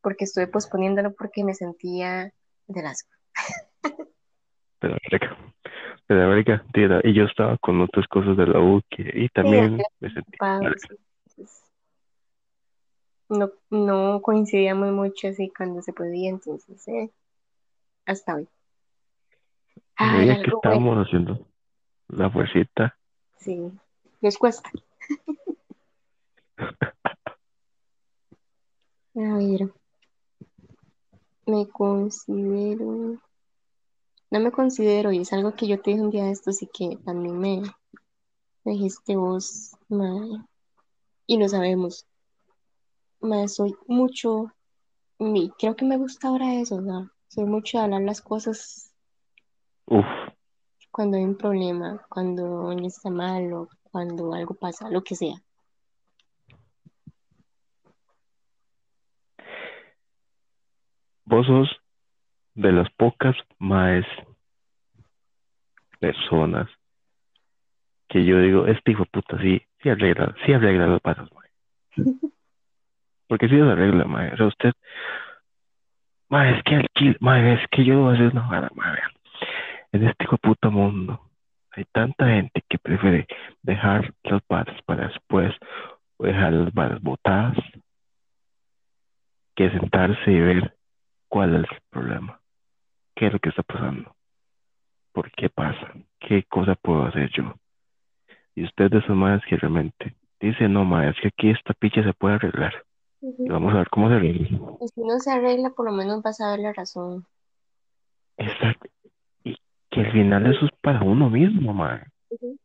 porque estuve posponiéndolo porque me sentía de asco. (laughs) pero verga, pero verga, tía, y yo estaba con otras cosas de la U que, y también me sentí no, no coincidíamos mucho así cuando se podía, entonces, eh, hasta hoy. Ya que algo bueno, estábamos haciendo la fuercita, sí, les cuesta. (laughs) A ver, me considero, no me considero, y es algo que yo te dije un día de esto, así que también me, me dijiste vos, mae, y lo sabemos, mae, soy mucho, mi, creo que me gusta ahora eso, ¿no? Soy mucho de hablar las cosas uff, cuando hay un problema, cuando alguien está mal o cuando algo pasa, lo que sea. vos sos de las pocas más personas que yo digo, este hijo de puta sí, sí arregla, sí arregla los pasos, mae. (laughs) Porque si los arregla, mae. O sea, usted, mae, es que alquil, mae, es que yo no voy a hacer una vara, mae. vea. En este hijo de puta mundo hay tanta gente que prefiere dejar las balas para después o dejar las balas botadas que sentarse y ver cuál es el problema, qué es lo que está pasando, por qué pasa, qué cosa puedo hacer yo. Y usted de esos madres que realmente dice, no, ma, es que aquí esta picha se puede arreglar. Y vamos a ver cómo se arregla. Y si no se arregla, por lo menos vas a ver la razón. Exacto. Y que al final eso es para uno mismo, ma. Ujú.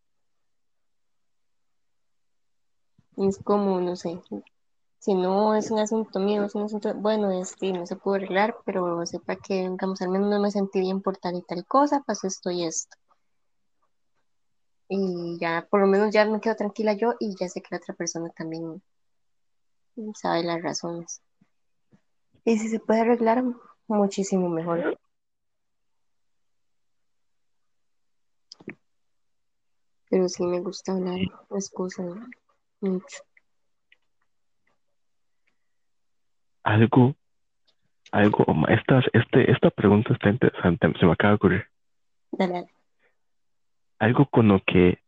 Y es como, no sé, si no es un asunto mío, es un asunto, bueno, este, no se puede arreglar, pero sepa que, digamos, al menos no me sentí bien por tal y tal cosa, pasó esto y esto. Y ya, por lo menos ya me quedo tranquila yo y ya sé que la otra persona también sabe las razones. Y si se puede arreglar, muchísimo mejor. Pero sí me gusta hablar, me mucho. Algo, algo, esta, este, esta pregunta está interesante, se me acaba de ocurrir. Dale, dale. Algo con lo que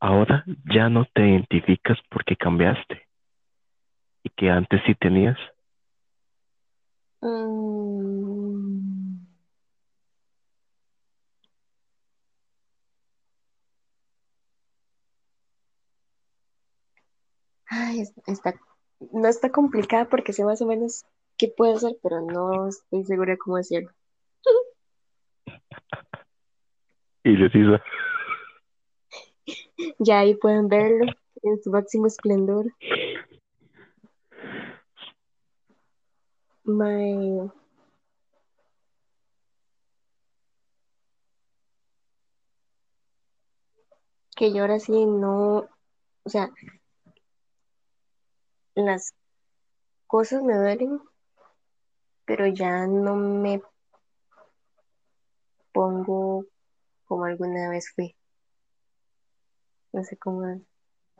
ahora ya no te identificas porque cambiaste y que antes sí tenías. Mm. Ay, es- está, no está complicada porque sé más o menos qué puede ser, pero no estoy segura cómo decirlo. Y decís, Ya ahí pueden verlo en su máximo esplendor. My, que yo ahora sí no, o sea, las cosas me duelen, pero ya no me pongo como alguna vez fui. No sé cómo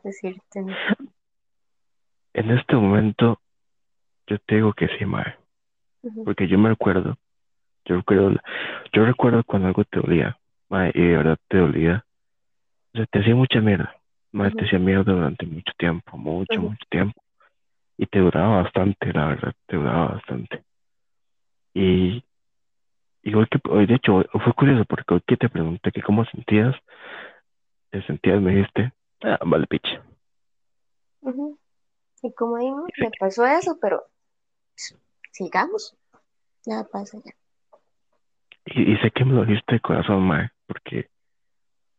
decirte. ¿no? en este momento yo te digo que sí, mae. Porque yo me recuerdo, yo recuerdo, yo recuerdo cuando algo te dolía, mae, y de verdad te dolía. O sea, te hacía mucha mierda. Mae, te hacía mierda durante mucho tiempo, mucho, mucho tiempo. Y te duraba bastante, la verdad, te duraba bastante. Y, y hoy que, hoy de hecho, fue curioso porque hoy que te pregunté que cómo sentías, te sentías, me dijiste, ah, vale, picha. Y como digo, me pasó eso, pero sigamos. Nada pasa ya. Y, y sé que me lo dijiste de corazón, mae, porque,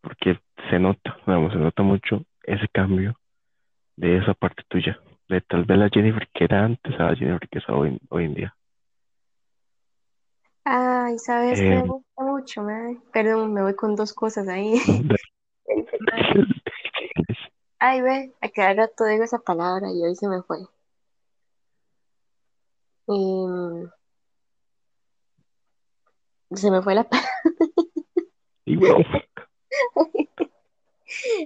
porque se nota, vamos, se nota mucho ese cambio de esa parte tuya, de tal vez la Jennifer que era antes a la Jennifer que es hoy, hoy en día. Ay, ¿sabes qué me Eh, gusta mucho, mae? Perdón, me voy con dos cosas ahí. (laughs) (laughs) Ay, ve, a cada rato digo esa palabra y hoy se me fue. Em, se me fue la palabra. (laughs) y bueno,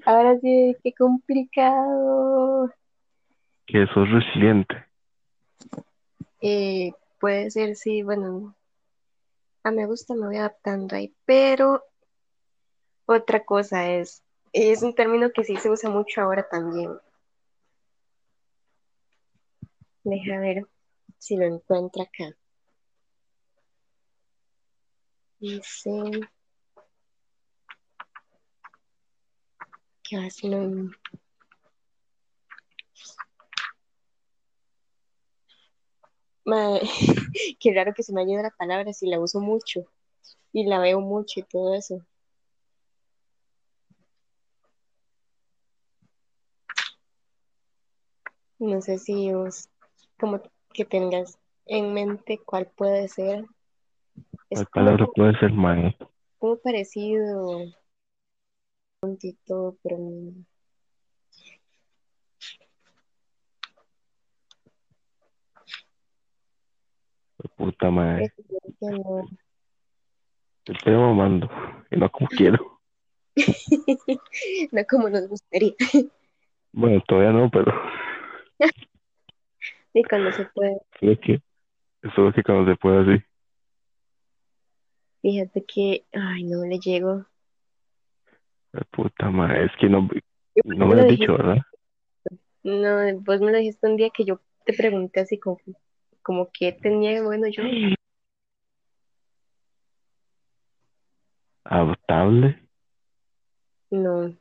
Ahora sí, qué complicado. Que sos resiliente. Eh, puede ser, sí, bueno, a me gusta, me voy adaptando ahí, pero otra cosa es, es un término que sí se usa mucho ahora también. Deja ver si lo encuentro acá. Dice que va a Mae, (laughs) qué raro que se me haya ido la palabra si la uso mucho y la veo mucho y todo eso. No sé si vos como que tengas en mente cuál puede ser. Es La como, palabra puede ser mae. como parecido y todo, pero Puta madre. Que no. Estoy mamando. Y no como quiero. (laughs) no como nos gustaría. Bueno, todavía no, pero Y cuando se puede. creo que eso es que cuando se pueda así. Fíjate que, ay, no le llego. Puta madre. Es que no, no me lo lo has dijiste. dicho, ¿verdad? No, vos me lo dijiste un día que yo te pregunté así como, como que tenía bueno yo. Adaptable. No,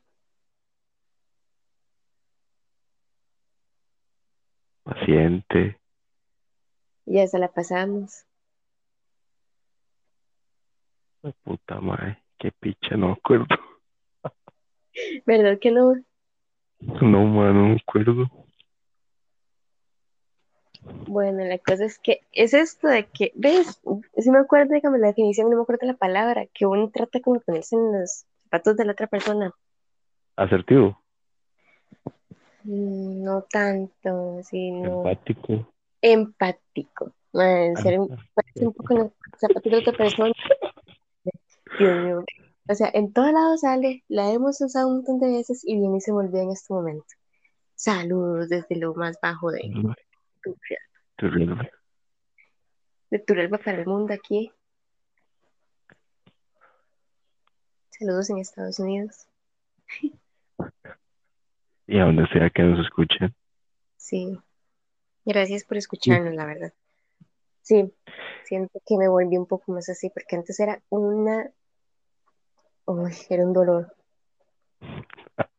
Paciente. ya se la pasamos. Puta madre. Qué picha, no me acuerdo. (laughs) ¿Verdad que no? No, man, no me acuerdo. Bueno, la cosa es que es esto de que, ¿ves? Si me acuerdo, dígame la definición, no me acuerdo la palabra, que uno trata como ponerse en los zapatos de la otra persona. Asertivo. Mm, No tanto, sino Empático. empático. Ah, ser un- poco en los zapatos de otra persona. Dios mío. O sea, en todo lado sale, la hemos usado un montón de veces y viene y se me olvida en este momento. Saludos desde lo más bajo de Turrialba. Terrible. de Turrialba para el mundo aquí. Saludos en Estados Unidos. (laughs) Y a donde sea que nos escuchen. Sí. Gracias por escucharnos, la verdad. Sí, siento que me volví un poco más así, porque antes era una... Uy, era un dolor. (laughs)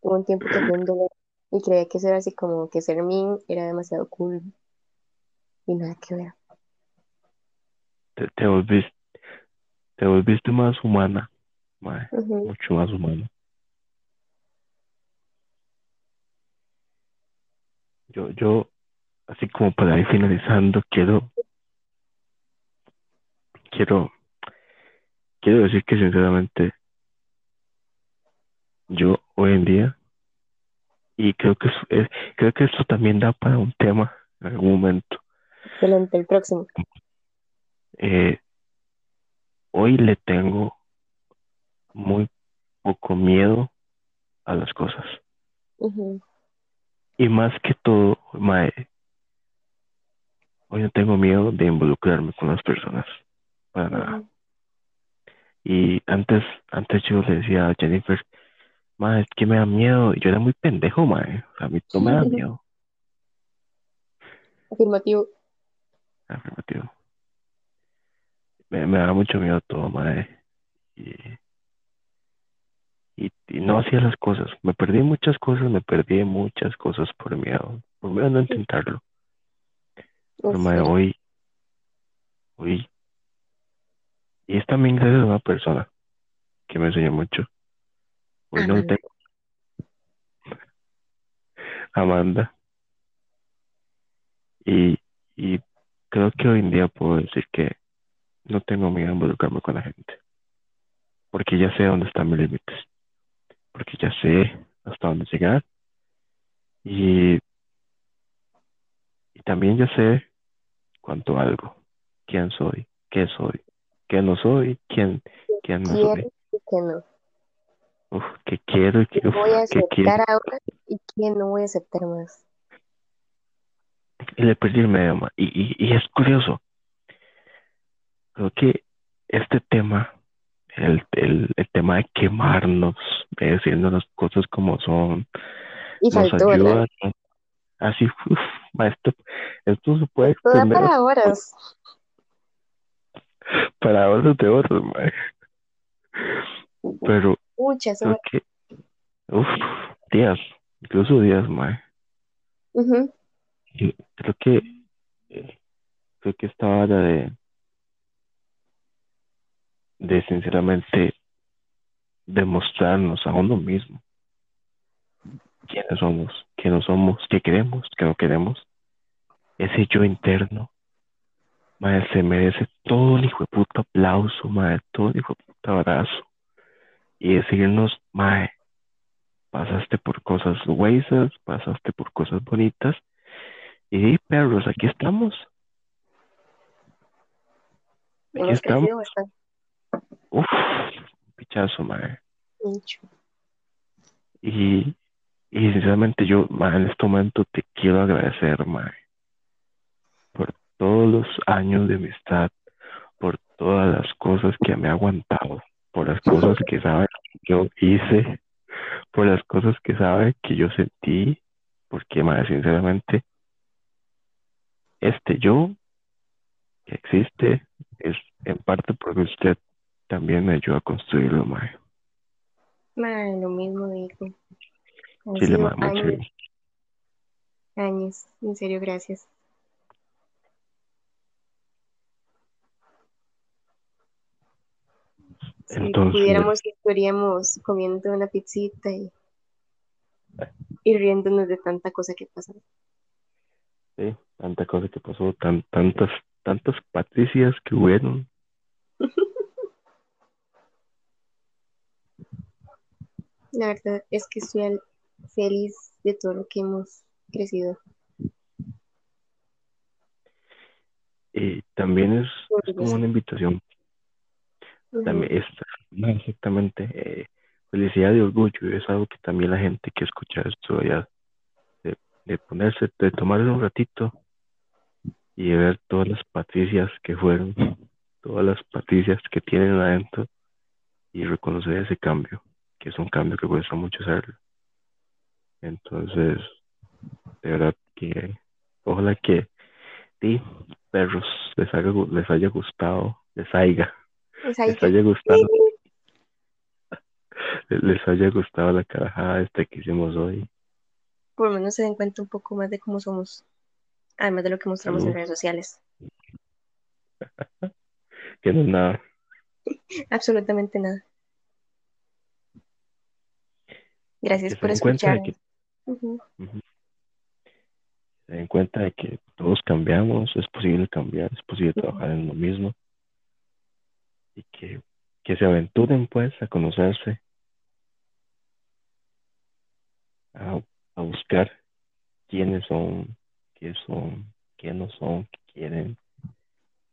Hubo un tiempo que fue un dolor y creía que eso era así como que ser min era demasiado cool. Y nada que ver. Te, te volviste, te volviste más humana. mucho más humana. Yo, yo, así como para ir finalizando, quiero, quiero, quiero decir que sinceramente, yo hoy en día, y creo que, es- es- creo que esto también da para un tema en algún momento. Excelente, el próximo. Eh, hoy le tengo muy poco miedo a las cosas. Y más que todo, mae, hoy no tengo miedo de involucrarme con las personas. Para nada. Y antes, antes yo le decía a Jennifer, mae, es que me da miedo. Yo era muy pendejo. O sea, a mí no me da miedo. Afirmativo. Afirmativo. Me, me da mucho miedo todo, mae. Y, y, y no hacía las cosas. Me perdí muchas cosas, me perdí muchas cosas por miedo. Por miedo a no intentarlo. Pero, cierto. hoy, hoy, y es también gracias a una persona que me enseñó mucho. Hoy no tengo Amanda. Y, y creo que hoy en día puedo decir que no tengo miedo a involucrarme con la gente. Porque ya sé dónde están mis límites. Porque ya sé hasta dónde llegar. Y, y también ya sé cuánto algo. Quién soy, qué soy, qué no soy, quién, quién no soy. que no. Uf, qué quiero y qué, ¿Quién uf, voy a qué quiero. aceptar ahora y quién no voy a aceptar más? Y le perdí el medio, ma. Y, y, y es curioso. Creo que este tema, el, el, el tema de quemarnos, de decirnos las cosas como son, Y nos faltó, ayuda. ¿no? Así, uf, ma, esto, esto se puede Esto da para horas. (laughs) para horas de horas, ma. Pero Muchas horas. que, uf, días, incluso días, ma. Ujú. Y creo que, creo que esta hora de, de sinceramente demostrarnos a uno mismo quiénes somos, qué no somos, qué queremos, qué no queremos. Ese yo interno, madre, se merece todo el hijo de puta aplauso, madre, todo el hijo de puta abrazo. Y decirnos, madre, pasaste por cosas huesas, pasaste por cosas bonitas. Y perros, aquí estamos. Aquí Hemos estamos. Uf, pichazo, mae. Y, y sinceramente yo, mae, en este momento te quiero agradecer, mae, por todos los años de amistad, por todas las cosas que me ha aguantado, por las cosas que sabe que yo hice, por las cosas que sabe que yo sentí, porque, mae, sinceramente, este yo que existe es en parte porque usted también me ayudó a construirlo, mae. Mae, lo mismo digo. Chile, sido mae, muchas años, gracias. años. En serio, gracias. Si Entonces, pudiéramos, estaríamos comiendo una pizzita y, y riéndonos de tanta cosa que pasa. sí, tanta cosa que pasó, tan, tantas, tantas patricias que hubieron. (laughs) La verdad es que estoy feliz de todo lo que hemos crecido. Y también es, es como una invitación. También es, no, exactamente, eh, felicidad y orgullo, y es algo que también la gente que escucha esto ya, de, de ponerse, de tomarse un ratito y de ver todas las patricias que fueron, todas las patricias que tienen adentro y reconocer ese cambio, que es un cambio que cuesta mucho hacerlo. Entonces, de verdad que ojalá que sí, perros les haya, les haya gustado, les haya, Les haya gustado, (laughs) les haya gustado la carajada esta que hicimos hoy. por lo menos se den cuenta un poco más de cómo somos, además de lo que mostramos en redes sociales. (laughs) Que no es nada. (laughs) Absolutamente nada. Gracias Que por escuchar. que. Ujú. Se den cuenta de que todos cambiamos, es posible cambiar, es posible trabajar en lo mismo y que, que se aventuren pues a conocerse, a, a buscar quiénes son, qué son, qué no son, qué quieren,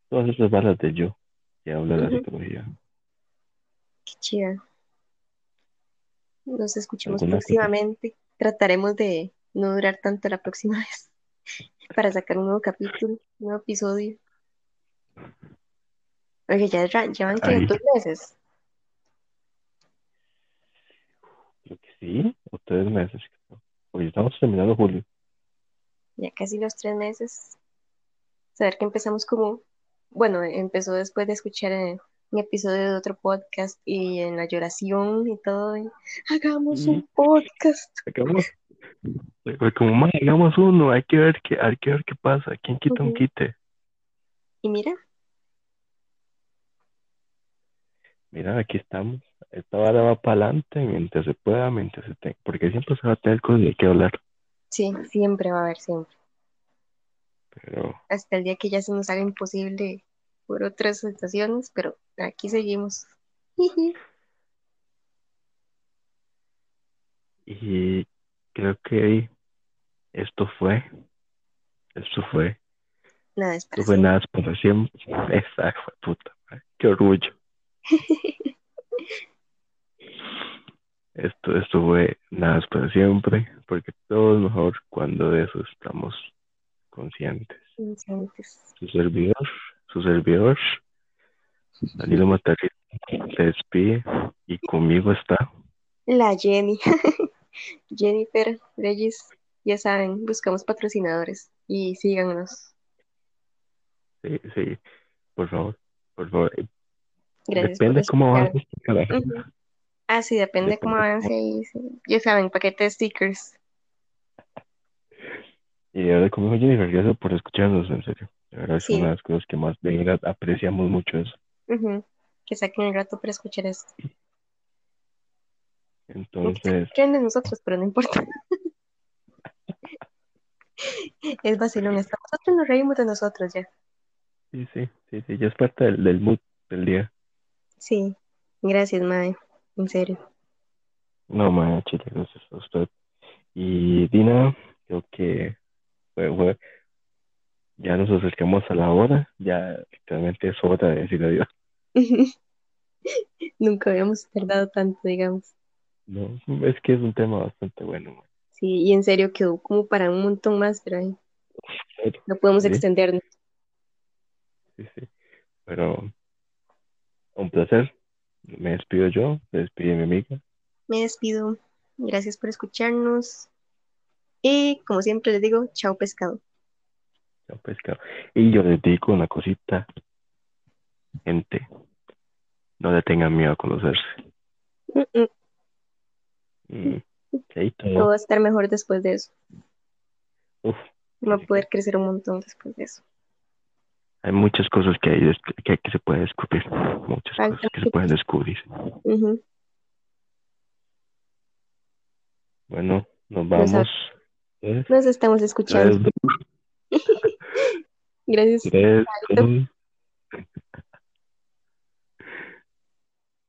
todas esas balas de yo que habla de la psicología. Qué chida. Nos escuchamos ¿Alguna cosa? próximamente. Trataremos de no durar tanto la próxima (laughs) vez para sacar un nuevo capítulo, un nuevo episodio. Oye, ya llevan que dos meses. Creo que sí, o tres meses. Hoy estamos terminando julio. Ya casi los tres meses. Saber que empezamos como, bueno, empezó después de escuchar eh, un episodio de otro podcast y en la lloración y todo. y, Hagamos un podcast. Acabamos. Fue como, "Ma, hagamos uno, hay que ver qué, hay que ver qué pasa, quién quita un quite. Y mira, Mira, aquí estamos. Esta vara va para adelante mientras se pueda, mientras se tenga, porque siempre se va a tener cosas de qué hablar, sí, siempre va a haber, siempre. pero Hasta el día que ya se nos haga imposible por otras situaciones, pero aquí seguimos. y creo que esto fue, esto fue, Nada, es para esto fue nada por siempre. (laughs) Esa fue puta, qué orgullo. Esto, esto fue nada es para siempre, porque todo es mejor cuando de eso estamos conscientes. Su servidor, su servidor, Danilo Matarrita, se despide y conmigo está. La Jenny. (laughs) Jennifer Reyes, ya saben, buscamos patrocinadores y síganos. Sí, sí, por favor, por favor. Gracias por Depende cómo avance carajo. Ujú. Ah, sí, depende de cómo Depende avance. y sí. Ya saben, paquete de stickers. Y de verdad, como dijo Jennifer, gracias por escucharnos, en serio. De verdad, es Sí. una de las cosas que más de apreciamos mucho eso. Que saquen el rato para escuchar esto. Entonces, creen de nosotros, pero no importa. (laughs) Es vacilón. Nosotros nos reímos de nosotros ya. sí, sí, sí, sí, ya es parte del, del mood del día. Sí. Gracias, Mae. En serio. No, ma, chile, gracias a usted. Y Dina, creo que fue- ya nos acercamos a la hora, ya realmente es hora de decir adiós. (laughs) Nunca habíamos tardado tanto, digamos. No, es que es un tema bastante bueno. man. Sí, y en serio quedó como para un montón más, pero Pero, no podemos Sí. extendernos. sí, sí. Pero un placer. Me despido yo, se despide mi amiga. Me despido. Gracias por escucharnos. Y como siempre les digo, chao pescado. Chao, pescado. Y yo les digo una cosita, gente, no le tengan miedo a conocerse. Mm, mm. Mm, todo. Todo va a estar mejor después de eso. Uf, Va a poder crecer un montón después de eso. Hay muchas cosas que, hay, que, que se puede descubrir, muchas Falta cosas que se pueden descubrir. Bueno, nos Nos vamos. Tres, Nos estamos escuchando. Gracias. (laughs) dos.